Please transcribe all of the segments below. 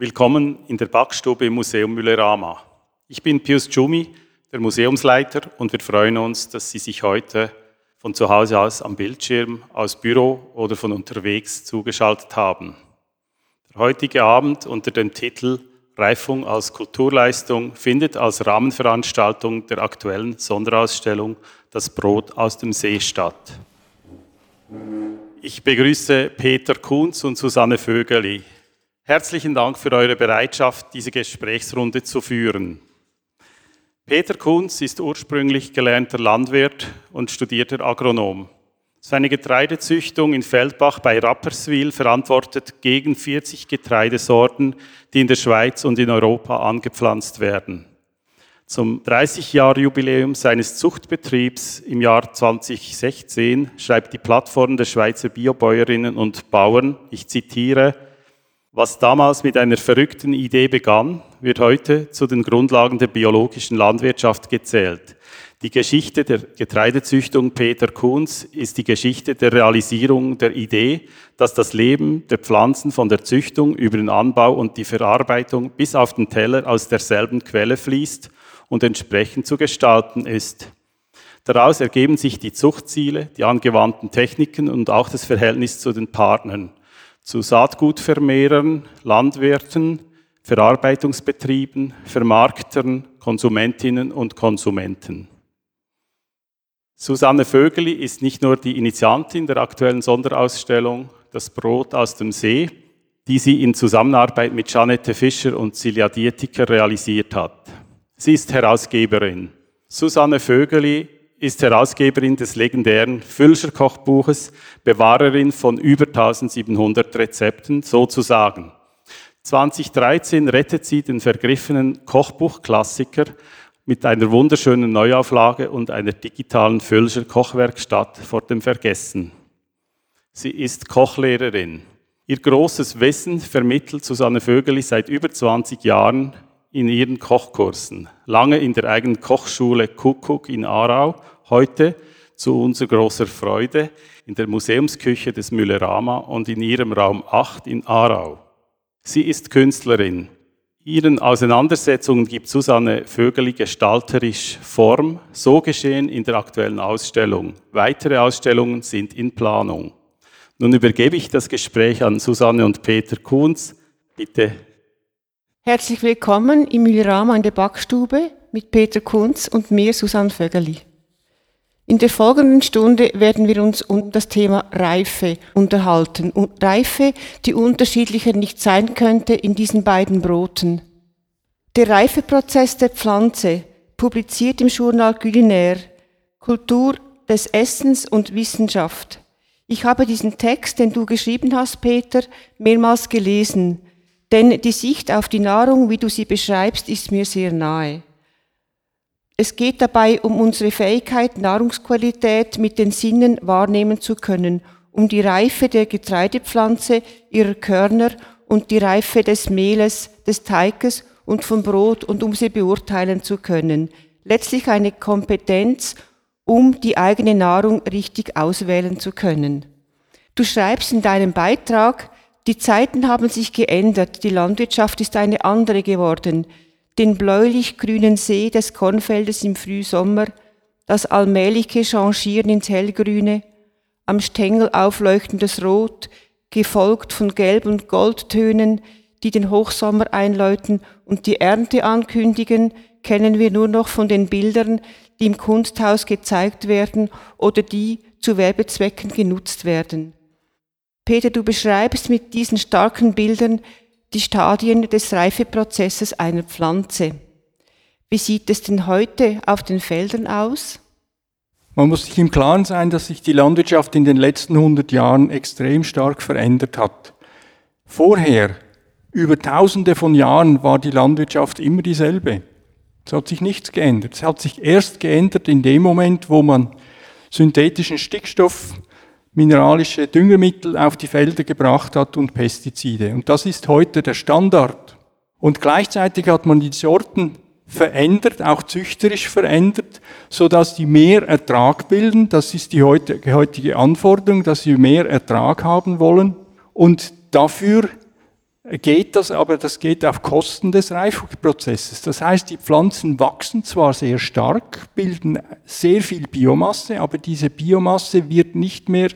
Willkommen in der Backstube im Museum Müllerama. Ich bin Pius Dschumi, der Museumsleiter, und wir freuen uns, dass Sie sich heute von zu Hause aus am Bildschirm, aus Büro oder von unterwegs zugeschaltet haben. Der heutige Abend unter dem Titel Reifung als Kulturleistung findet als Rahmenveranstaltung der aktuellen Sonderausstellung Das Brot aus dem See statt. Ich begrüße Peter Kunz und Susanne Vögeli. Herzlichen Dank für eure Bereitschaft, diese Gesprächsrunde zu führen. Peter Kunz ist ursprünglich gelernter Landwirt und studierter Agronom. Seine Getreidezüchtung in Feldbach bei Rapperswil verantwortet gegen 40 Getreidesorten, die in der Schweiz und in Europa angepflanzt werden. Zum 30-Jahr-Jubiläum seines Zuchtbetriebs im Jahr 2016 schreibt die Plattform der Schweizer Biobäuerinnen und Bauern, ich zitiere, was damals mit einer verrückten Idee begann, wird heute zu den Grundlagen der biologischen Landwirtschaft gezählt. Die Geschichte der Getreidezüchtung Peter Kuhns ist die Geschichte der Realisierung der Idee, dass das Leben der Pflanzen von der Züchtung über den Anbau und die Verarbeitung bis auf den Teller aus derselben Quelle fließt und entsprechend zu gestalten ist. Daraus ergeben sich die Zuchtziele, die angewandten Techniken und auch das Verhältnis zu den Partnern zu Saatgutvermehrern, Landwirten, Verarbeitungsbetrieben, Vermarktern, Konsumentinnen und Konsumenten. Susanne Vögeli ist nicht nur die Initiantin der aktuellen Sonderausstellung Das Brot aus dem See, die sie in Zusammenarbeit mit Janette Fischer und Silja Dietiker realisiert hat. Sie ist Herausgeberin. Susanne Vögeli ist Herausgeberin des legendären Fülscher Kochbuches, Bewahrerin von über 1700 Rezepten sozusagen. 2013 rettet sie den vergriffenen Kochbuchklassiker mit einer wunderschönen Neuauflage und einer digitalen Fülscher Kochwerkstatt vor dem Vergessen. Sie ist Kochlehrerin. Ihr großes Wissen vermittelt Susanne Vögeli seit über 20 Jahren in ihren Kochkursen. Lange in der eigenen Kochschule Kuckuck in Aarau, heute zu unserer großer Freude in der Museumsküche des Müllerama und in ihrem Raum 8 in Aarau. Sie ist Künstlerin. Ihren Auseinandersetzungen gibt Susanne Vögeli gestalterisch Form, so geschehen in der aktuellen Ausstellung. Weitere Ausstellungen sind in Planung. Nun übergebe ich das Gespräch an Susanne und Peter Kunz. Bitte Herzlich willkommen im Müllerama in der Backstube mit Peter Kunz und mir, Susanne Vögeli. In der folgenden Stunde werden wir uns um das Thema Reife unterhalten. Und Reife, die unterschiedlicher nicht sein könnte in diesen beiden Broten. Der Reifeprozess der Pflanze, publiziert im Journal Culinaire, Kultur des Essens und Wissenschaft. Ich habe diesen Text, den du geschrieben hast, Peter, mehrmals gelesen denn die Sicht auf die Nahrung, wie du sie beschreibst, ist mir sehr nahe. Es geht dabei um unsere Fähigkeit, Nahrungsqualität mit den Sinnen wahrnehmen zu können, um die Reife der Getreidepflanze, ihrer Körner und die Reife des Mehles, des Teiges und vom Brot und um sie beurteilen zu können. Letztlich eine Kompetenz, um die eigene Nahrung richtig auswählen zu können. Du schreibst in deinem Beitrag, die Zeiten haben sich geändert, die Landwirtschaft ist eine andere geworden. Den bläulich-grünen See des Kornfeldes im Frühsommer, das allmähliche Changieren ins Hellgrüne, am Stängel aufleuchtendes Rot, gefolgt von Gelb- und Goldtönen, die den Hochsommer einläuten und die Ernte ankündigen, kennen wir nur noch von den Bildern, die im Kunsthaus gezeigt werden oder die zu Werbezwecken genutzt werden. Peter, du beschreibst mit diesen starken Bildern die Stadien des Reifeprozesses einer Pflanze. Wie sieht es denn heute auf den Feldern aus? Man muss sich im Klaren sein, dass sich die Landwirtschaft in den letzten 100 Jahren extrem stark verändert hat. Vorher, über tausende von Jahren, war die Landwirtschaft immer dieselbe. Es hat sich nichts geändert. Es hat sich erst geändert in dem Moment, wo man synthetischen Stickstoff mineralische Düngemittel auf die Felder gebracht hat und Pestizide. Und das ist heute der Standard. Und gleichzeitig hat man die Sorten verändert, auch züchterisch verändert, so dass die mehr Ertrag bilden. Das ist die heutige Anforderung, dass sie mehr Ertrag haben wollen. Und dafür geht das, aber das geht auf Kosten des Reifungsprozesses. Das heißt, die Pflanzen wachsen zwar sehr stark, bilden sehr viel Biomasse, aber diese Biomasse wird nicht mehr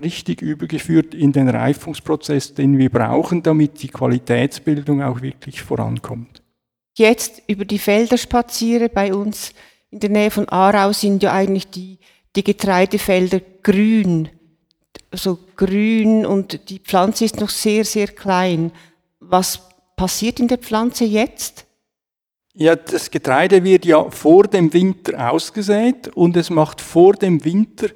richtig übergeführt in den Reifungsprozess, den wir brauchen, damit die Qualitätsbildung auch wirklich vorankommt. Jetzt über die Felder spaziere bei uns in der Nähe von Aarau sind ja eigentlich die, die Getreidefelder grün, so grün und die Pflanze ist noch sehr, sehr klein. Was passiert in der Pflanze jetzt? Ja, das Getreide wird ja vor dem Winter ausgesät und es macht vor dem Winter,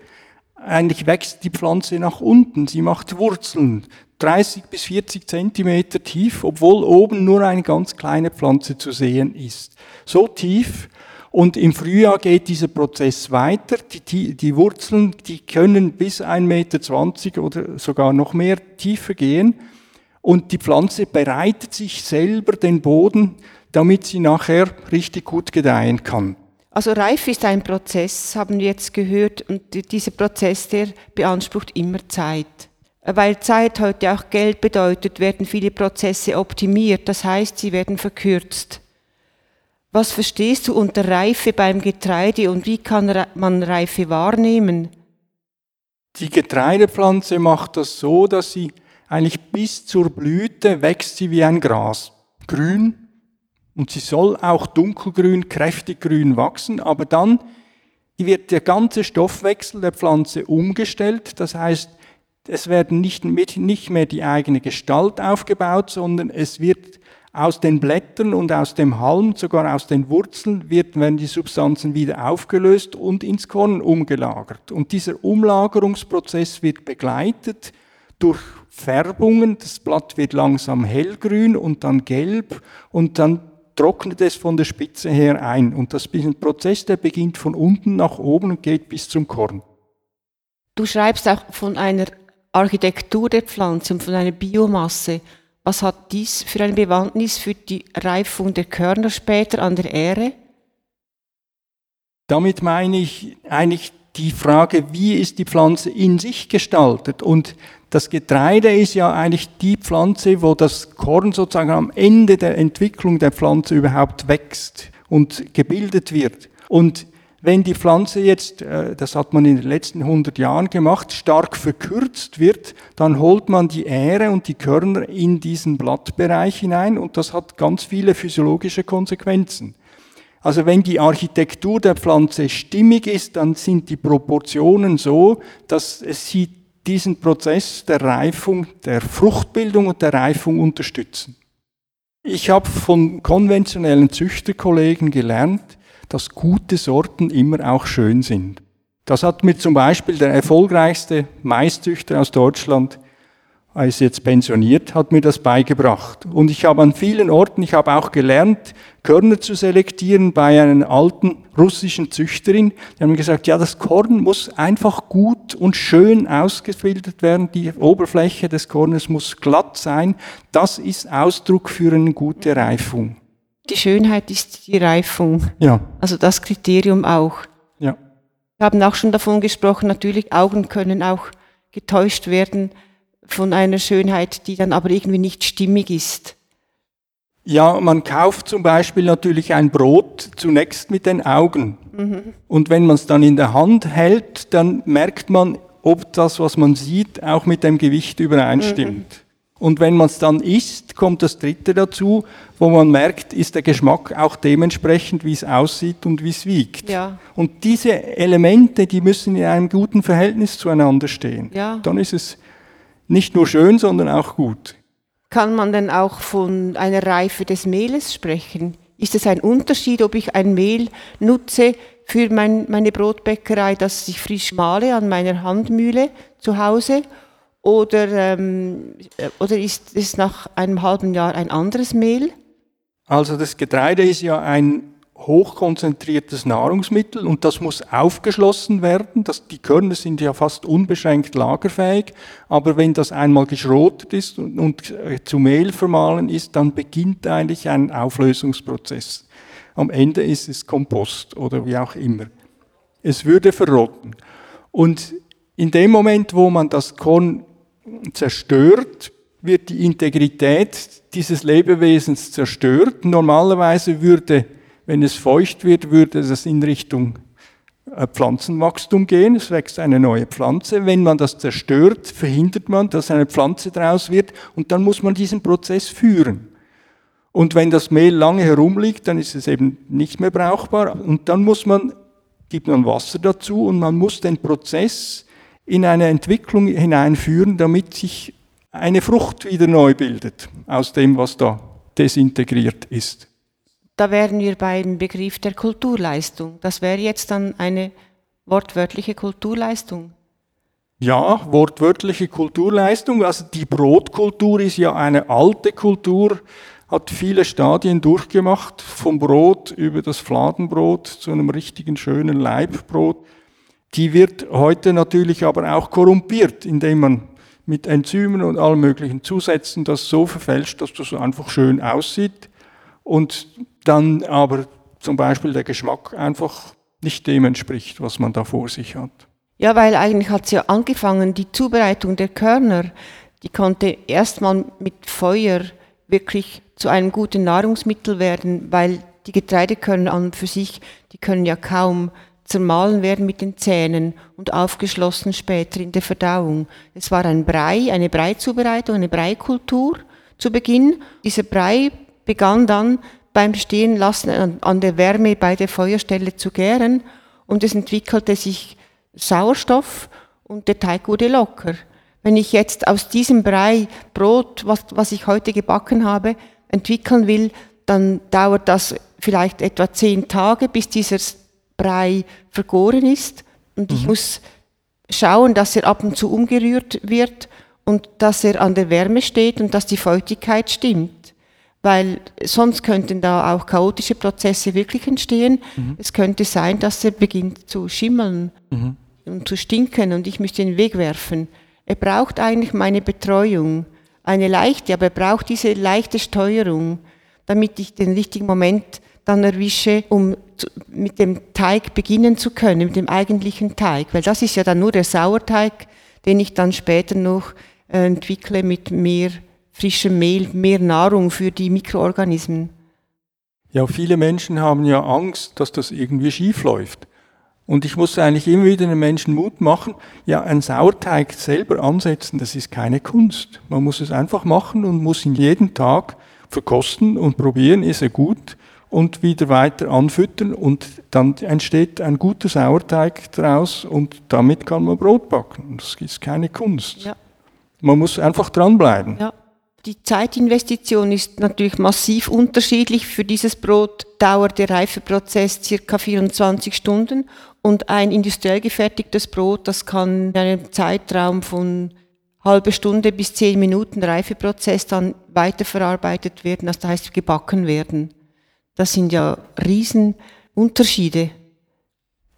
eigentlich wächst die Pflanze nach unten. Sie macht Wurzeln, 30 bis 40 Zentimeter tief, obwohl oben nur eine ganz kleine Pflanze zu sehen ist. So tief. Und im Frühjahr geht dieser Prozess weiter. Die, die Wurzeln, die können bis 1,20 Meter oder sogar noch mehr tiefer gehen und die Pflanze bereitet sich selber den Boden, damit sie nachher richtig gut gedeihen kann. Also Reif ist ein Prozess, haben wir jetzt gehört, und dieser Prozess, der beansprucht immer Zeit. Weil Zeit heute auch Geld bedeutet, werden viele Prozesse optimiert, das heißt, sie werden verkürzt. Was verstehst du unter Reife beim Getreide und wie kann man Reife wahrnehmen? Die Getreidepflanze macht das so, dass sie eigentlich bis zur Blüte wächst sie wie ein Gras. Grün. Und sie soll auch dunkelgrün, kräftig grün wachsen, aber dann wird der ganze Stoffwechsel der Pflanze umgestellt. Das heißt, es werden nicht, nicht mehr die eigene Gestalt aufgebaut, sondern es wird aus den Blättern und aus dem Halm, sogar aus den Wurzeln, wird, werden die Substanzen wieder aufgelöst und ins Korn umgelagert. Und dieser Umlagerungsprozess wird begleitet durch Färbungen. Das Blatt wird langsam hellgrün und dann gelb und dann trocknet es von der Spitze her ein. Und das ist ein Prozess, der beginnt von unten nach oben und geht bis zum Korn. Du schreibst auch von einer Architektur der Pflanze und von einer Biomasse. Was hat dies für eine Bewandtnis für die Reifung der Körner später an der Ähre? Damit meine ich eigentlich die Frage, wie ist die Pflanze in sich gestaltet? Und das Getreide ist ja eigentlich die Pflanze, wo das Korn sozusagen am Ende der Entwicklung der Pflanze überhaupt wächst und gebildet wird. Und wenn die Pflanze jetzt, äh, das hat man in den letzten 100 Jahren gemacht, stark verkürzt wird, dann holt man die Ähre und die Körner in diesen Blattbereich hinein und das hat ganz viele physiologische Konsequenzen. Also wenn die Architektur der Pflanze stimmig ist, dann sind die Proportionen so, dass sie diesen Prozess der Reifung, der Fruchtbildung und der Reifung unterstützen. Ich habe von konventionellen Züchterkollegen gelernt, dass gute Sorten immer auch schön sind. Das hat mir zum Beispiel der erfolgreichste Maiszüchter aus Deutschland, ist jetzt pensioniert, hat mir das beigebracht. Und ich habe an vielen Orten, ich habe auch gelernt, Körner zu selektieren bei einer alten russischen Züchterin. Die haben gesagt, ja, das Korn muss einfach gut und schön ausgefiltert werden. Die Oberfläche des Kornes muss glatt sein. Das ist Ausdruck für eine gute Reifung. Die Schönheit ist die Reifung. Ja. Also das Kriterium auch. Ja. Wir haben auch schon davon gesprochen, natürlich Augen können auch getäuscht werden von einer Schönheit, die dann aber irgendwie nicht stimmig ist. Ja, man kauft zum Beispiel natürlich ein Brot zunächst mit den Augen. Mhm. Und wenn man es dann in der Hand hält, dann merkt man, ob das, was man sieht, auch mit dem Gewicht übereinstimmt. Mhm. Und wenn man es dann isst, kommt das Dritte dazu, wo man merkt, ist der Geschmack auch dementsprechend, wie es aussieht und wie es wiegt. Ja. Und diese Elemente, die müssen in einem guten Verhältnis zueinander stehen. Ja. Dann ist es nicht nur schön, sondern auch gut. Kann man denn auch von einer Reife des Mehles sprechen? Ist es ein Unterschied, ob ich ein Mehl nutze für mein, meine Brotbäckerei, das ich frisch male an meiner Handmühle zu Hause? Oder, ähm, oder ist es nach einem halben Jahr ein anderes Mehl? Also das Getreide ist ja ein hochkonzentriertes Nahrungsmittel und das muss aufgeschlossen werden. Das, die Körner sind ja fast unbeschränkt lagerfähig, aber wenn das einmal geschrotet ist und, und äh, zu Mehl vermahlen ist, dann beginnt eigentlich ein Auflösungsprozess. Am Ende ist es Kompost oder wie auch immer. Es würde verrotten. Und in dem Moment, wo man das Korn zerstört, wird die Integrität dieses Lebewesens zerstört. Normalerweise würde, wenn es feucht wird, würde es in Richtung äh, Pflanzenwachstum gehen. Es wächst eine neue Pflanze. Wenn man das zerstört, verhindert man, dass eine Pflanze daraus wird und dann muss man diesen Prozess führen. Und wenn das Mehl lange herumliegt, dann ist es eben nicht mehr brauchbar und dann muss man, gibt man Wasser dazu und man muss den Prozess in eine Entwicklung hineinführen, damit sich eine Frucht wieder neu bildet aus dem, was da desintegriert ist. Da wären wir beim Begriff der Kulturleistung. Das wäre jetzt dann eine wortwörtliche Kulturleistung. Ja, wortwörtliche Kulturleistung. Also die Brotkultur ist ja eine alte Kultur, hat viele Stadien durchgemacht, vom Brot über das Fladenbrot zu einem richtigen schönen Leibbrot. Die wird heute natürlich aber auch korrumpiert, indem man mit Enzymen und allen möglichen Zusätzen das so verfälscht, dass das einfach schön aussieht und dann aber zum Beispiel der Geschmack einfach nicht dem entspricht, was man da vor sich hat. Ja, weil eigentlich hat es ja angefangen, die Zubereitung der Körner, die konnte erstmal mit Feuer wirklich zu einem guten Nahrungsmittel werden, weil die Getreidekörner an und für sich, die können ja kaum zermahlen werden mit den Zähnen und aufgeschlossen später in der Verdauung. Es war ein Brei, eine Breizubereitung, eine Breikultur zu Beginn. Dieser Brei begann dann beim Stehenlassen an der Wärme bei der Feuerstelle zu gären und es entwickelte sich Sauerstoff und der Teig wurde locker. Wenn ich jetzt aus diesem Brei Brot, was, was ich heute gebacken habe, entwickeln will, dann dauert das vielleicht etwa zehn Tage, bis dieser Brei vergoren ist. Und ich mhm. muss schauen, dass er ab und zu umgerührt wird und dass er an der Wärme steht und dass die Feuchtigkeit stimmt. Weil sonst könnten da auch chaotische Prozesse wirklich entstehen. Mhm. Es könnte sein, dass er beginnt zu schimmeln mhm. und zu stinken und ich müsste ihn wegwerfen. Er braucht eigentlich meine Betreuung. Eine leichte, aber er braucht diese leichte Steuerung, damit ich den richtigen Moment dann erwische, um mit dem Teig beginnen zu können, mit dem eigentlichen Teig. Weil das ist ja dann nur der Sauerteig, den ich dann später noch äh, entwickle mit mehr frischem Mehl, mehr Nahrung für die Mikroorganismen. Ja, viele Menschen haben ja Angst, dass das irgendwie schief läuft. Und ich muss eigentlich immer wieder den Menschen Mut machen, ja, ein Sauerteig selber ansetzen, das ist keine Kunst. Man muss es einfach machen und muss ihn jeden Tag verkosten und probieren, ist er gut und wieder weiter anfüttern und dann entsteht ein guter Sauerteig daraus und damit kann man Brot backen. Das ist keine Kunst. Ja. Man muss einfach dranbleiben. Ja. Die Zeitinvestition ist natürlich massiv unterschiedlich. Für dieses Brot dauert der Reifeprozess circa 24 Stunden und ein industriell gefertigtes Brot, das kann in einem Zeitraum von halbe Stunde bis zehn Minuten Reifeprozess dann weiterverarbeitet werden, das heißt gebacken werden. Das sind ja Riesenunterschiede.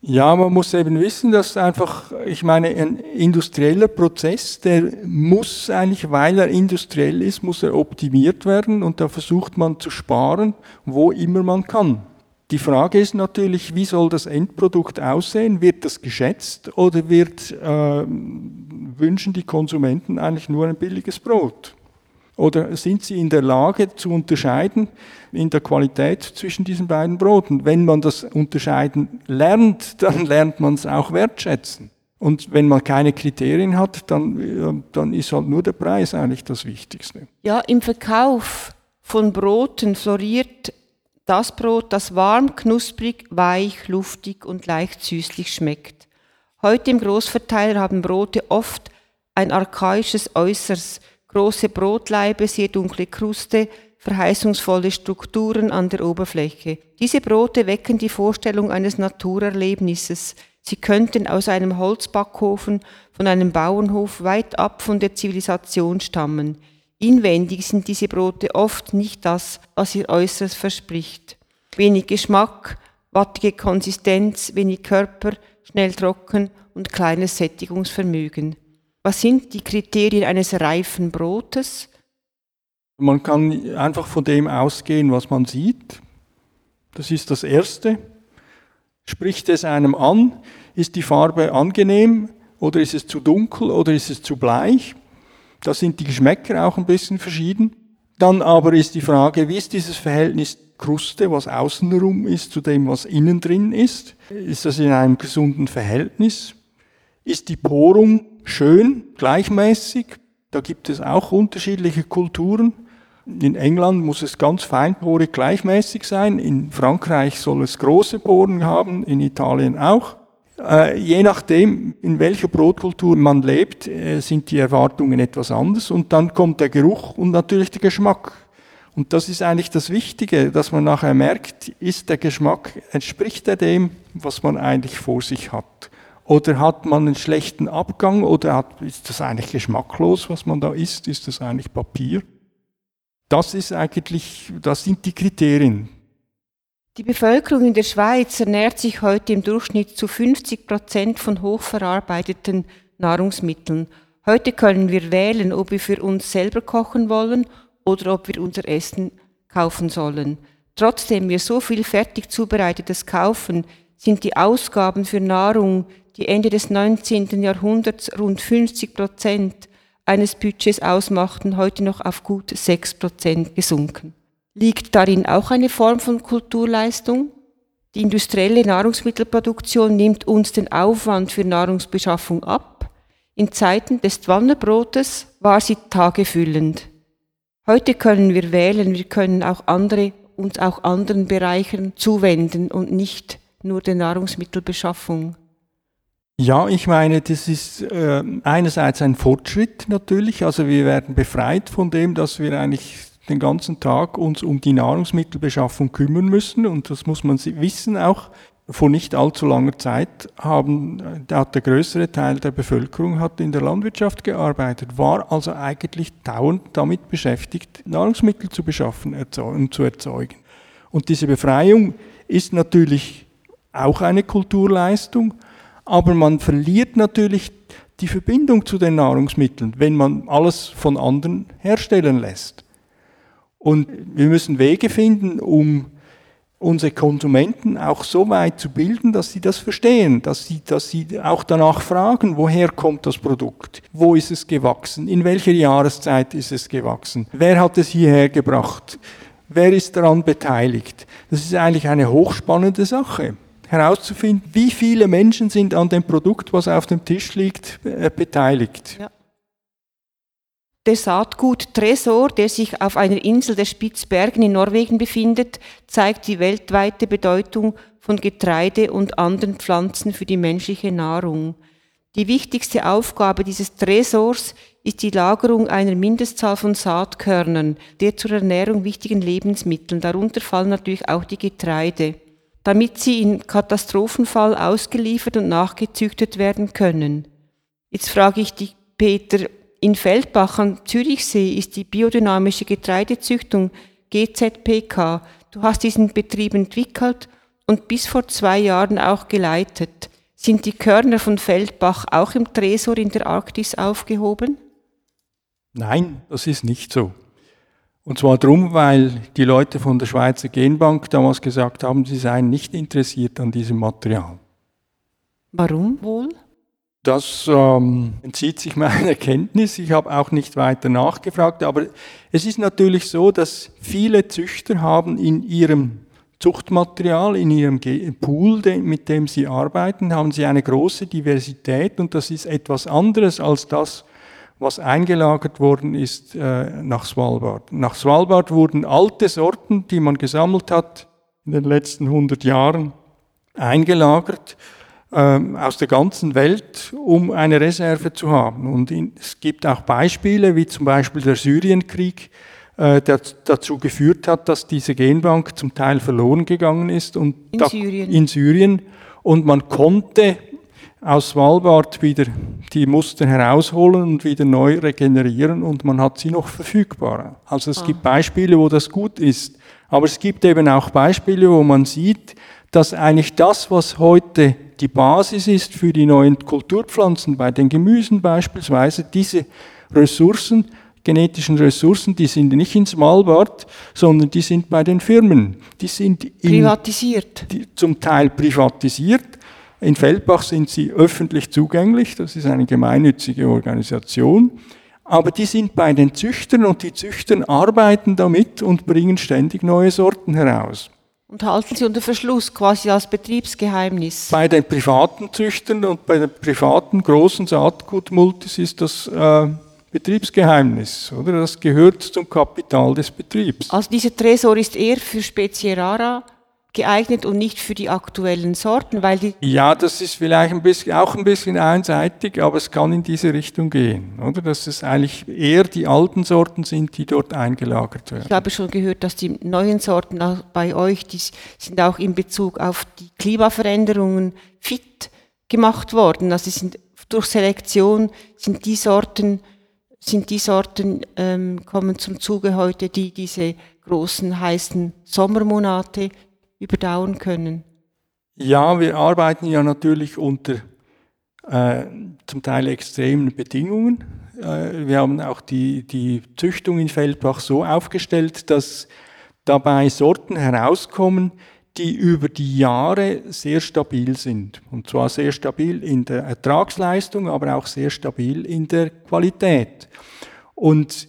Ja, man muss eben wissen, dass einfach, ich meine, ein industrieller Prozess, der muss eigentlich, weil er industriell ist, muss er optimiert werden und da versucht man zu sparen, wo immer man kann. Die Frage ist natürlich, wie soll das Endprodukt aussehen? Wird das geschätzt oder wird, äh, wünschen die Konsumenten eigentlich nur ein billiges Brot? Oder sind sie in der Lage zu unterscheiden in der Qualität zwischen diesen beiden Broten? Wenn man das Unterscheiden lernt, dann lernt man es auch wertschätzen. Und wenn man keine Kriterien hat, dann, dann ist halt nur der Preis eigentlich das Wichtigste. Ja, im Verkauf von Broten floriert das Brot, das warm, knusprig, weich, luftig und leicht süßlich schmeckt. Heute im Großverteiler haben Brote oft ein archaisches Äußeres, große Brotleibe, sehr dunkle Kruste, verheißungsvolle Strukturen an der Oberfläche. Diese Brote wecken die Vorstellung eines Naturerlebnisses. Sie könnten aus einem Holzbackofen von einem Bauernhof weit ab von der Zivilisation stammen. Inwendig sind diese Brote oft nicht das, was ihr Äußeres verspricht. Wenig Geschmack, wattige Konsistenz, wenig Körper, schnell trocken und kleines Sättigungsvermögen. Was sind die Kriterien eines reifen Brotes? Man kann einfach von dem ausgehen, was man sieht. Das ist das Erste. Spricht es einem an? Ist die Farbe angenehm oder ist es zu dunkel oder ist es zu bleich? Da sind die Geschmäcker auch ein bisschen verschieden. Dann aber ist die Frage, wie ist dieses Verhältnis Kruste, was außenrum ist, zu dem, was innen drin ist? Ist das in einem gesunden Verhältnis? Ist die Porung schön, gleichmäßig? Da gibt es auch unterschiedliche Kulturen. In England muss es ganz feinporig gleichmäßig sein. In Frankreich soll es große Poren haben, in Italien auch. Äh, je nachdem, in welcher Brotkultur man lebt, äh, sind die Erwartungen etwas anders. Und dann kommt der Geruch und natürlich der Geschmack. Und das ist eigentlich das Wichtige, dass man nachher merkt, ist der Geschmack, entspricht er dem, was man eigentlich vor sich hat? Oder hat man einen schlechten Abgang oder hat, ist das eigentlich geschmacklos, was man da isst? Ist das eigentlich Papier? Das ist eigentlich, das sind die Kriterien. Die Bevölkerung in der Schweiz ernährt sich heute im Durchschnitt zu 50 Prozent von hochverarbeiteten Nahrungsmitteln. Heute können wir wählen, ob wir für uns selber kochen wollen oder ob wir unser Essen kaufen sollen. Trotzdem wir so viel fertig zubereitetes kaufen, sind die Ausgaben für Nahrung, die Ende des 19. Jahrhunderts rund 50 Prozent eines Budgets ausmachten, heute noch auf gut 6 Prozent gesunken. Liegt darin auch eine Form von Kulturleistung? Die industrielle Nahrungsmittelproduktion nimmt uns den Aufwand für Nahrungsbeschaffung ab. In Zeiten des Dwannerbrotes war sie tagefüllend. Heute können wir wählen, wir können auch andere, uns auch anderen Bereichen zuwenden und nicht nur der Nahrungsmittelbeschaffung. Ja, ich meine, das ist äh, einerseits ein Fortschritt natürlich. Also wir werden befreit von dem, dass wir eigentlich den ganzen Tag uns um die Nahrungsmittelbeschaffung kümmern müssen. Und das muss man wissen auch vor nicht allzu langer Zeit haben, hat der größere Teil der Bevölkerung hat in der Landwirtschaft gearbeitet, war also eigentlich dauernd damit beschäftigt, Nahrungsmittel zu beschaffen und zu erzeugen. Und diese Befreiung ist natürlich auch eine Kulturleistung, aber man verliert natürlich die Verbindung zu den Nahrungsmitteln, wenn man alles von anderen herstellen lässt. Und wir müssen Wege finden, um unsere Konsumenten auch so weit zu bilden, dass sie das verstehen, dass sie, dass sie auch danach fragen, woher kommt das Produkt, wo ist es gewachsen, in welcher Jahreszeit ist es gewachsen, wer hat es hierher gebracht, wer ist daran beteiligt. Das ist eigentlich eine hochspannende Sache herauszufinden, wie viele Menschen sind an dem Produkt, was auf dem Tisch liegt, äh, beteiligt. Ja. Der Saatgut Tresor, der sich auf einer Insel der Spitzbergen in Norwegen befindet, zeigt die weltweite Bedeutung von Getreide und anderen Pflanzen für die menschliche Nahrung. Die wichtigste Aufgabe dieses Tresors ist die Lagerung einer Mindestzahl von Saatkörnern, der zur Ernährung wichtigen Lebensmitteln. Darunter fallen natürlich auch die Getreide, damit sie in Katastrophenfall ausgeliefert und nachgezüchtet werden können. Jetzt frage ich dich, Peter, in Feldbach am Zürichsee ist die biodynamische Getreidezüchtung GZPK. Du hast diesen Betrieb entwickelt und bis vor zwei Jahren auch geleitet. Sind die Körner von Feldbach auch im Tresor in der Arktis aufgehoben? Nein, das ist nicht so. Und zwar darum, weil die Leute von der Schweizer Genbank damals gesagt haben, sie seien nicht interessiert an diesem Material. Warum wohl? Das ähm, entzieht sich meiner Kenntnis. Ich habe auch nicht weiter nachgefragt. Aber es ist natürlich so, dass viele Züchter haben in ihrem Zuchtmaterial, in ihrem Pool, mit dem sie arbeiten, haben sie eine große Diversität und das ist etwas anderes als das, was eingelagert worden ist äh, nach Svalbard. Nach Svalbard wurden alte Sorten, die man gesammelt hat in den letzten 100 Jahren, eingelagert ähm, aus der ganzen Welt, um eine Reserve zu haben. Und es gibt auch Beispiele, wie zum Beispiel der Syrienkrieg, äh, der dazu geführt hat, dass diese Genbank zum Teil verloren gegangen ist und in, Syrien. in Syrien. Und man konnte aus Svalbard wieder die Muster herausholen und wieder neu regenerieren und man hat sie noch verfügbar. Also es ah. gibt Beispiele, wo das gut ist. Aber es gibt eben auch Beispiele, wo man sieht, dass eigentlich das, was heute die Basis ist für die neuen Kulturpflanzen, bei den Gemüsen beispielsweise, diese Ressourcen, genetischen Ressourcen, die sind nicht in Svalbard, sondern die sind bei den Firmen. Die sind in, privatisiert. Die, zum Teil privatisiert. In Feldbach sind sie öffentlich zugänglich, das ist eine gemeinnützige Organisation. aber die sind bei den Züchtern und die Züchter arbeiten damit und bringen ständig neue Sorten heraus. Und halten sie unter Verschluss, quasi als Betriebsgeheimnis. Bei den privaten Züchtern und bei den privaten großen Saatgutmultis ist das äh, Betriebsgeheimnis, oder? Das gehört zum Kapital des Betriebs. Also dieser Tresor ist eher für Spezie rara geeignet und nicht für die aktuellen Sorten, weil die Ja, das ist vielleicht ein bisschen, auch ein bisschen einseitig, aber es kann in diese Richtung gehen, oder? Dass es eigentlich eher die alten Sorten sind, die dort eingelagert werden. Ich habe schon gehört, dass die neuen Sorten bei euch, die sind auch in Bezug auf die Klimaveränderungen fit gemacht worden. Also sind durch Selektion sind die Sorten, sind die Sorten ähm, kommen zum Zuge heute, die diese großen heißen Sommermonate überdauern können. Ja, wir arbeiten ja natürlich unter äh, zum Teil extremen Bedingungen. Äh, wir haben auch die, die Züchtung in Feldbach so aufgestellt, dass dabei Sorten herauskommen, die über die Jahre sehr stabil sind. Und zwar sehr stabil in der Ertragsleistung, aber auch sehr stabil in der Qualität. Und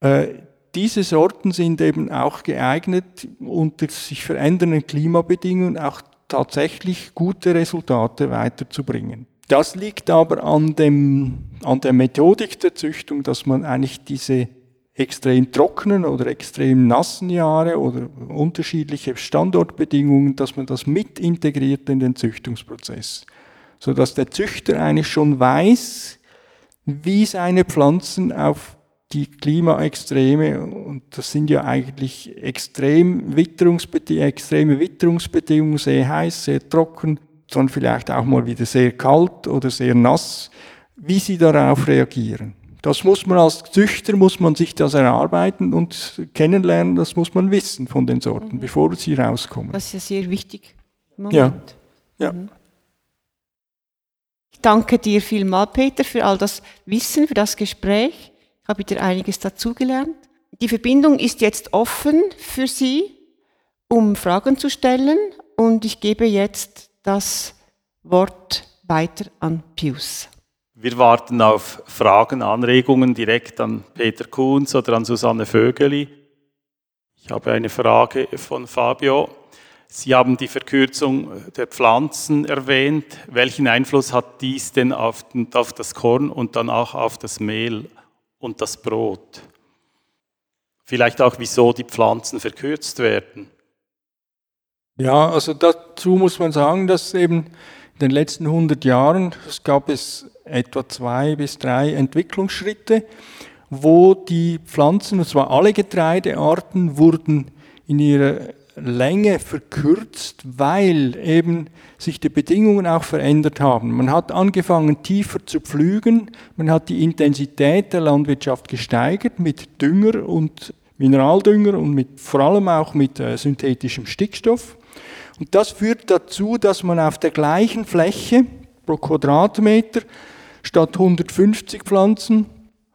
äh, diese Sorten sind eben auch geeignet, unter sich verändernden Klimabedingungen auch tatsächlich gute Resultate weiterzubringen. Das liegt aber an, dem, an der Methodik der Züchtung, dass man eigentlich diese extrem trockenen oder extrem nassen Jahre oder unterschiedliche Standortbedingungen, dass man das mit integriert in den Züchtungsprozess, so dass der Züchter eigentlich schon weiß, wie seine Pflanzen auf die Klimaextreme, und das sind ja eigentlich extrem Witterungsbedingungen, extreme Witterungsbedingungen, sehr heiß, sehr trocken, dann vielleicht auch mal wieder sehr kalt oder sehr nass, wie sie darauf reagieren. Das muss man als Züchter, muss man sich das erarbeiten und kennenlernen, das muss man wissen von den Sorten, mhm. bevor sie rauskommen. Das ist ja sehr wichtig. Moment. Ja. ja. Mhm. Ich danke dir vielmal, Peter, für all das Wissen, für das Gespräch. Ich habe wieder einiges dazugelernt. Die Verbindung ist jetzt offen für Sie, um Fragen zu stellen und ich gebe jetzt das Wort weiter an Pius. Wir warten auf Fragen, Anregungen direkt an Peter Kuhns oder an Susanne Vögeli. Ich habe eine Frage von Fabio. Sie haben die Verkürzung der Pflanzen erwähnt. Welchen Einfluss hat dies denn auf das Korn und dann auch auf das Mehl und das Brot? Vielleicht auch, wieso die Pflanzen verkürzt werden. Ja, also dazu muss man sagen, dass eben in den letzten 100 Jahren es gab es etwa zwei bis drei Entwicklungsschritte, wo die Pflanzen, und zwar alle Getreidearten, wurden in ihrer Länge verkürzt, weil eben sich die Bedingungen auch verändert haben. Man hat angefangen tiefer zu pflügen, man hat die Intensität der Landwirtschaft gesteigert mit Dünger und Mineraldünger und mit, vor allem auch mit äh, synthetischem Stickstoff. Und das führt dazu, dass man auf der gleichen Fläche pro Quadratmeter statt 150 Pflanzen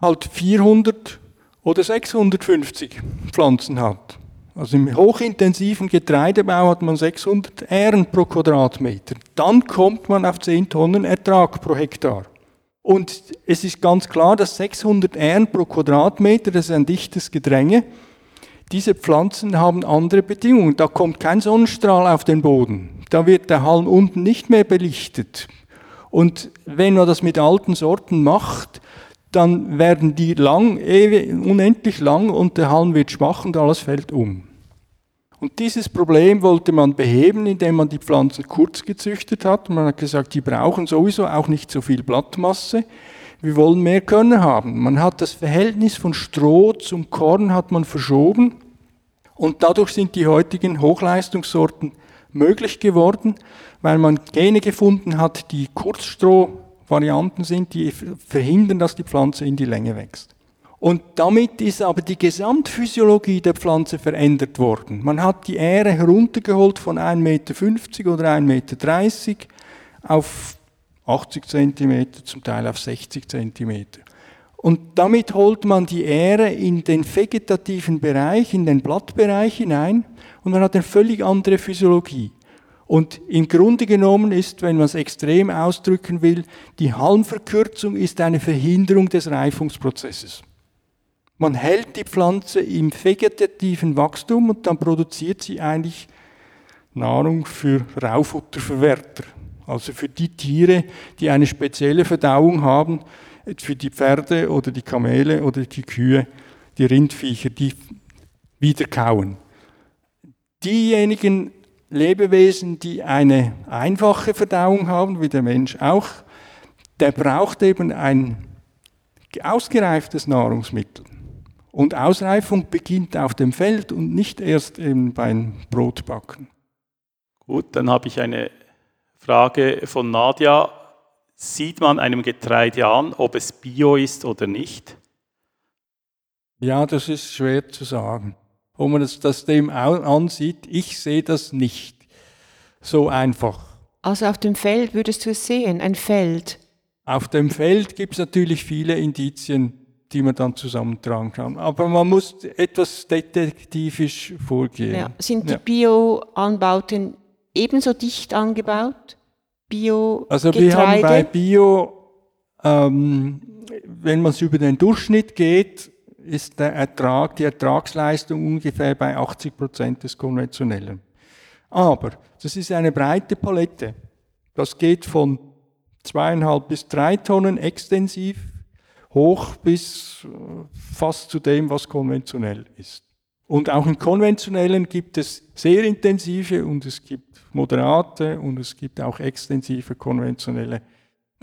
halt 400 oder 650 Pflanzen hat. Also im hochintensiven Getreidebau hat man 600 Ähren pro Quadratmeter. Dann kommt man auf 10 Tonnen Ertrag pro Hektar. Und es ist ganz klar, dass 600 Ähren pro Quadratmeter, das ist ein dichtes Gedränge, diese Pflanzen haben andere Bedingungen. Da kommt kein Sonnenstrahl auf den Boden. Da wird der Halm unten nicht mehr belichtet. Und wenn man das mit alten Sorten macht, dann werden die lang, unendlich lang und der Halm wird schwach und alles fällt um. Und dieses Problem wollte man beheben, indem man die Pflanzen kurz gezüchtet hat. Man hat gesagt, die brauchen sowieso auch nicht so viel Blattmasse. Wir wollen mehr Körner haben. Man hat das Verhältnis von Stroh zum Korn hat man verschoben und dadurch sind die heutigen Hochleistungssorten möglich geworden, weil man Gene gefunden hat, die Kurzstroh-Varianten sind, die verhindern, dass die Pflanze in die Länge wächst. Und damit ist aber die Gesamtphysiologie der Pflanze verändert worden. Man hat die Ähre heruntergeholt von 1,50 Meter oder 1,30 Meter auf 80 cm, zum Teil auf 60 cm. Und damit holt man die Ähre in den vegetativen Bereich, in den Blattbereich hinein und man hat eine völlig andere Physiologie. Und im Grunde genommen ist, wenn man es extrem ausdrücken will, die Halmverkürzung ist eine Verhinderung des Reifungsprozesses. Man hält die Pflanze im vegetativen Wachstum und dann produziert sie eigentlich Nahrung für Raufutterverwerter. Also für die Tiere, die eine spezielle Verdauung haben, für die Pferde oder die Kamele oder die Kühe, die Rindviecher, die wieder kauen. Diejenigen Lebewesen, die eine einfache Verdauung haben, wie der Mensch auch, der braucht eben ein ausgereiftes Nahrungsmittel. Und Ausreifung beginnt auf dem Feld und nicht erst eben beim Brotbacken. Gut, dann habe ich eine Frage von Nadja. Sieht man einem Getreide an, ob es bio ist oder nicht? Ja, das ist schwer zu sagen. Ob man das, das dem ansieht, ich sehe das nicht so einfach. Also auf dem Feld würdest du es sehen, ein Feld. Auf dem Feld gibt es natürlich viele Indizien, die man dann zusammentragen kann. Aber man muss etwas detektivisch vorgehen. Ja. Sind die ja. Bio-Anbauten ebenso dicht angebaut? Bio also wir haben bei Bio, ähm, wenn man es über den Durchschnitt geht, ist der Ertrag, die Ertragsleistung ungefähr bei 80 Prozent des konventionellen. Aber das ist eine breite Palette. Das geht von zweieinhalb bis drei Tonnen extensiv hoch bis äh, fast zu dem, was konventionell ist. Und auch im konventionellen gibt es sehr intensive und es gibt moderate und es gibt auch extensive konventionelle.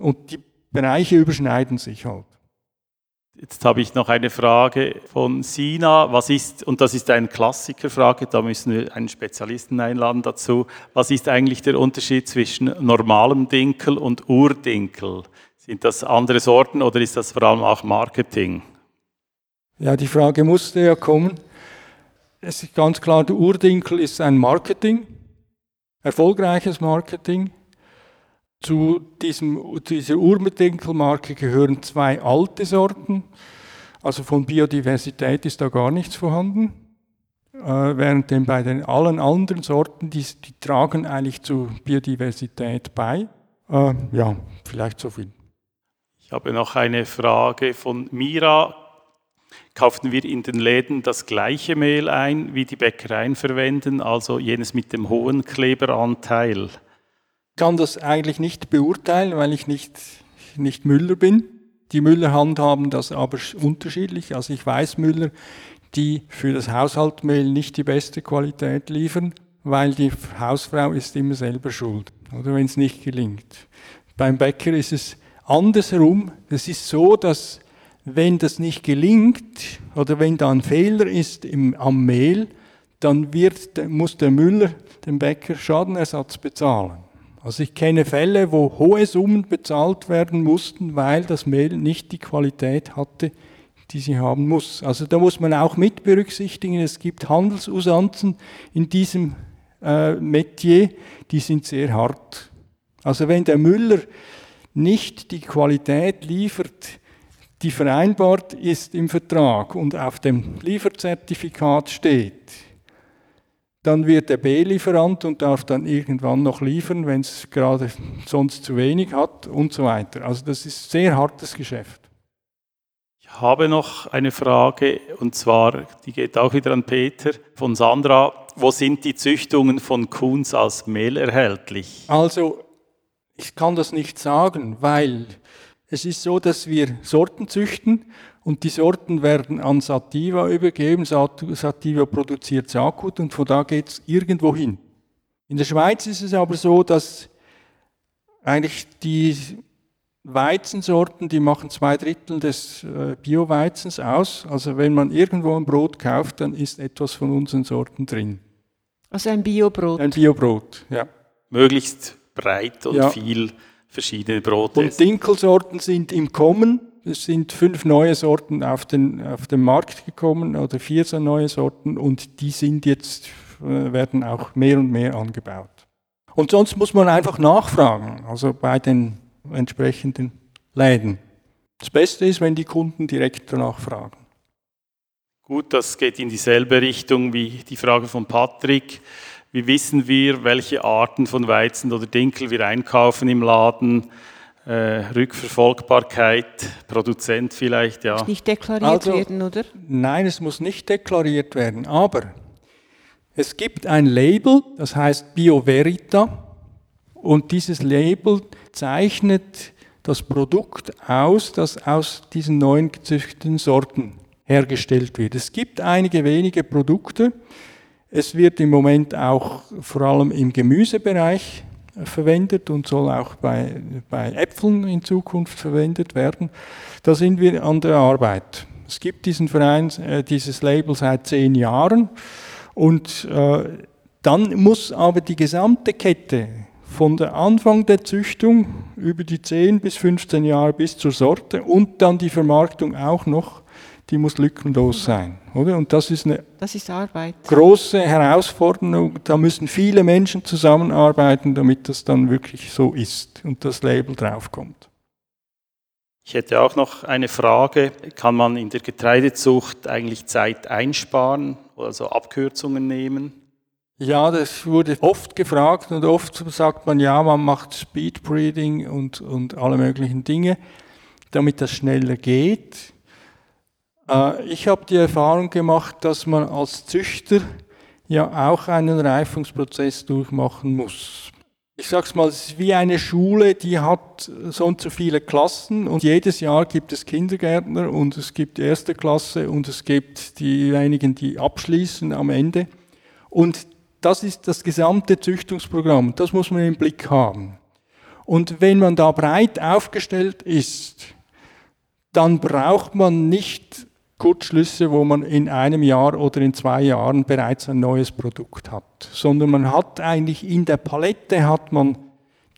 Und die Bereiche überschneiden sich halt. Jetzt habe ich noch eine Frage von Sina. Was ist, und das ist eine Klassikerfrage, da müssen wir einen Spezialisten einladen dazu. Was ist eigentlich der Unterschied zwischen normalem Dinkel und Urdinkel? Sind das andere Sorten oder ist das vor allem auch Marketing? Ja, die Frage musste ja kommen. Es ist ganz klar, der Urdinkel ist ein Marketing, erfolgreiches Marketing. Zu diesem, dieser Urdinkelmarke gehören zwei alte Sorten. Also von Biodiversität ist da gar nichts vorhanden. Äh, während bei den allen anderen Sorten, die, die tragen eigentlich zur Biodiversität bei. Äh, ja, vielleicht so viel. Ich habe noch eine Frage von Mira. Kauften wir in den Läden das gleiche Mehl ein, wie die Bäckereien verwenden, also jenes mit dem hohen Kleberanteil? Ich kann das eigentlich nicht beurteilen, weil ich nicht, nicht Müller bin. Die Müller handhaben das aber unterschiedlich. Also ich weiß Müller, die für das Haushaltmehl nicht die beste Qualität liefern, weil die Hausfrau ist immer selber schuld, oder wenn es nicht gelingt. Beim Bäcker ist es Andersherum, es ist so, dass wenn das nicht gelingt oder wenn da ein Fehler ist im, am Mehl, dann wird, muss der Müller dem Bäcker Schadenersatz bezahlen. Also ich kenne Fälle, wo hohe Summen bezahlt werden mussten, weil das Mehl nicht die Qualität hatte, die sie haben muss. Also da muss man auch mit berücksichtigen, es gibt Handelsusanzen in diesem äh, Metier, die sind sehr hart. Also wenn der Müller nicht die Qualität liefert, die vereinbart ist im Vertrag und auf dem Lieferzertifikat steht, dann wird der B-Lieferant und darf dann irgendwann noch liefern, wenn es gerade sonst zu wenig hat und so weiter. Also das ist sehr hartes Geschäft. Ich habe noch eine Frage und zwar, die geht auch wieder an Peter von Sandra. Wo sind die Züchtungen von Kuhns als Mehl erhältlich? Also ich kann das nicht sagen, weil es ist so, dass wir Sorten züchten und die Sorten werden an Sativa übergeben. Sativa produziert Saatgut und von da geht es irgendwo hin. In der Schweiz ist es aber so, dass eigentlich die Weizensorten, die machen zwei Drittel des äh, Bio-Weizens aus. Also wenn man irgendwo ein Brot kauft, dann ist etwas von unseren Sorten drin. Also ein Biobrot. Ein Biobrot, ja. Möglichst breit und ja. viel verschiedene Brote. Und Dinkelsorten sind im Kommen. Es sind fünf neue Sorten auf den, auf den Markt gekommen oder vier so neue Sorten und die sind jetzt, äh, werden auch mehr und mehr angebaut. Und sonst muss man einfach nachfragen, also bei den entsprechenden Läden. Das Beste ist, wenn die Kunden direkt danach fragen. Gut, das geht in dieselbe Richtung wie die Frage von Patrick. Wie wissen wir, welche Arten von Weizen oder Dinkel wir einkaufen im Laden? Äh, Rückverfolgbarkeit, Produzent vielleicht, ja. Muss nicht deklariert also, werden, oder? Nein, es muss nicht deklariert werden, aber es gibt ein Label, das heißt BioVerita und dieses Label zeichnet das Produkt aus, das aus diesen neuen gezüchteten Sorten hergestellt wird. Es gibt einige wenige Produkte. Es wird im Moment auch vor allem im Gemüsebereich verwendet und soll auch bei, bei Äpfeln in Zukunft verwendet werden. Da sind wir an der Arbeit. Es gibt diesen Verein, äh, dieses Label seit zehn Jahren und äh, dann muss aber die gesamte Kette von der Anfang der Züchtung über die 10 bis 15 Jahre bis zur Sorte und dann die Vermarktung auch noch die muss lückenlos sein, oder? Und das ist eine das ist Arbeit. große Herausforderung. Da müssen viele Menschen zusammenarbeiten, damit das dann wirklich so ist und das Label draufkommt. Ich hätte auch noch eine Frage. Kann man in der Getreidezucht eigentlich Zeit einsparen, also Abkürzungen nehmen? Ja, das wurde oft gefragt und oft sagt man, ja, man macht Speedbreeding und, und alle möglichen Dinge, damit das schneller geht. Äh, ich habe die Erfahrung gemacht, dass man als Züchter ja auch einen Reifungsprozess durchmachen muss. Ich sage es mal, es ist wie eine Schule, die hat so und so viele Klassen und jedes Jahr gibt es Kindergärtner und es gibt erste Klasse und es gibt diejenigen, die abschließen am Ende. Und das ist das gesamte Züchtungsprogramm, das muss man im Blick haben. Und wenn man da breit aufgestellt ist, dann braucht man nicht Kurzschlüsse, wo man in einem Jahr oder in zwei Jahren bereits ein neues Produkt hat, sondern man hat eigentlich in der Palette hat man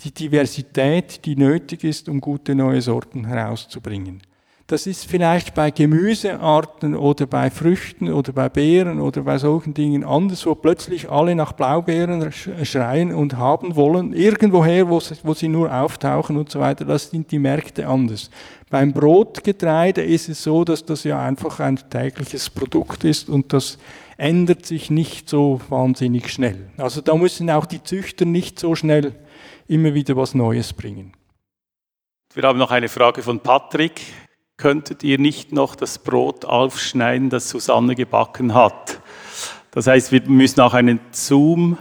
die Diversität, die nötig ist, um gute neue Sorten herauszubringen. Das ist vielleicht bei Gemüsearten oder bei Früchten oder bei Beeren oder bei solchen Dingen anders, wo plötzlich alle nach Blaubeeren schreien und haben wollen, irgendwoher, wo sie, wo sie nur auftauchen und so weiter. Das sind die Märkte anders. Beim Brotgetreide ist es so, dass das ja einfach ein tägliches Produkt ist und das ändert sich nicht so wahnsinnig schnell. Also da müssen auch die Züchter nicht so schnell immer wieder was Neues bringen. Wir haben noch eine Frage von Patrick könntet ihr nicht noch das Brot aufschneiden, das Susanne gebacken hat. Das heißt, wir müssen auch einen Zoom,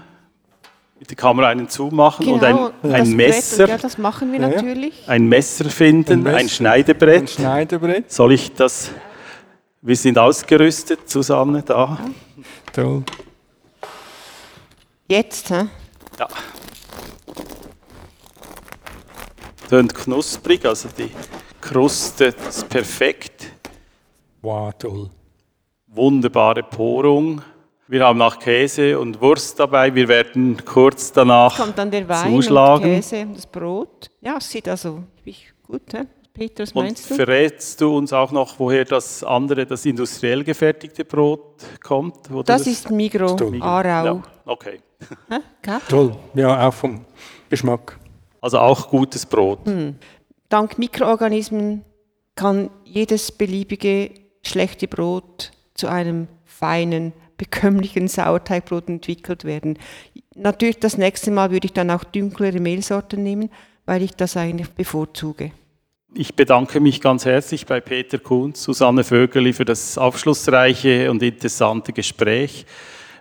mit der Kamera einen Zoom machen genau, und ein, ein Messer. Brett, ja, das machen wir natürlich. Ein Messer finden, ein, Messer, ein, Schneidebrett. ein Schneidebrett. Soll ich das? Wir sind ausgerüstet, Susanne, da. Toll. Jetzt, hä? Ja. Tönt knusprig, also die Kruste ist perfekt. Wow, toll. Wunderbare Porung. Wir haben auch Käse und Wurst dabei. Wir werden kurz danach Kommt dann der Wein zuschlagen. und Käse und das Brot. Ja, es sieht also gut, he? Peter, was meinst und du? verrätst du uns auch noch, woher das andere, das industriell gefertigte Brot kommt? Das, das, ist Migro, Aarau. Ja, okay. Toll, ja, auch vom Geschmack. Also auch gutes Brot. Hm. Dank Mikroorganismen kann jedes beliebige schlechte Brot zu einem feinen, bekömmlichen Sauerteigbrot entwickelt werden. Natürlich das nächste Mal würde ich dann auch dunklere Mehlsorten nehmen, weil ich das eigentlich bevorzuge. Ich bedanke mich ganz herzlich bei Peter Kunz, Susanne Vögeli für das aufschlussreiche und interessante Gespräch.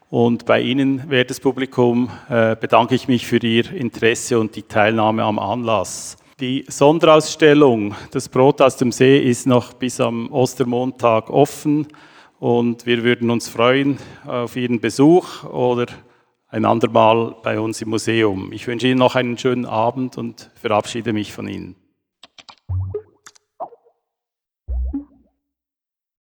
Und bei Ihnen, wertes Publikum, äh, bedanke ich mich für Ihr Interesse und die Teilnahme am Anlass. Die Sonderausstellung Das Brot aus dem See ist noch bis am Ostermontag offen und wir würden uns freuen auf Ihren Besuch oder ein andermal bei uns im Museum. Ich wünsche Ihnen noch einen schönen Abend und verabschiede mich von Ihnen.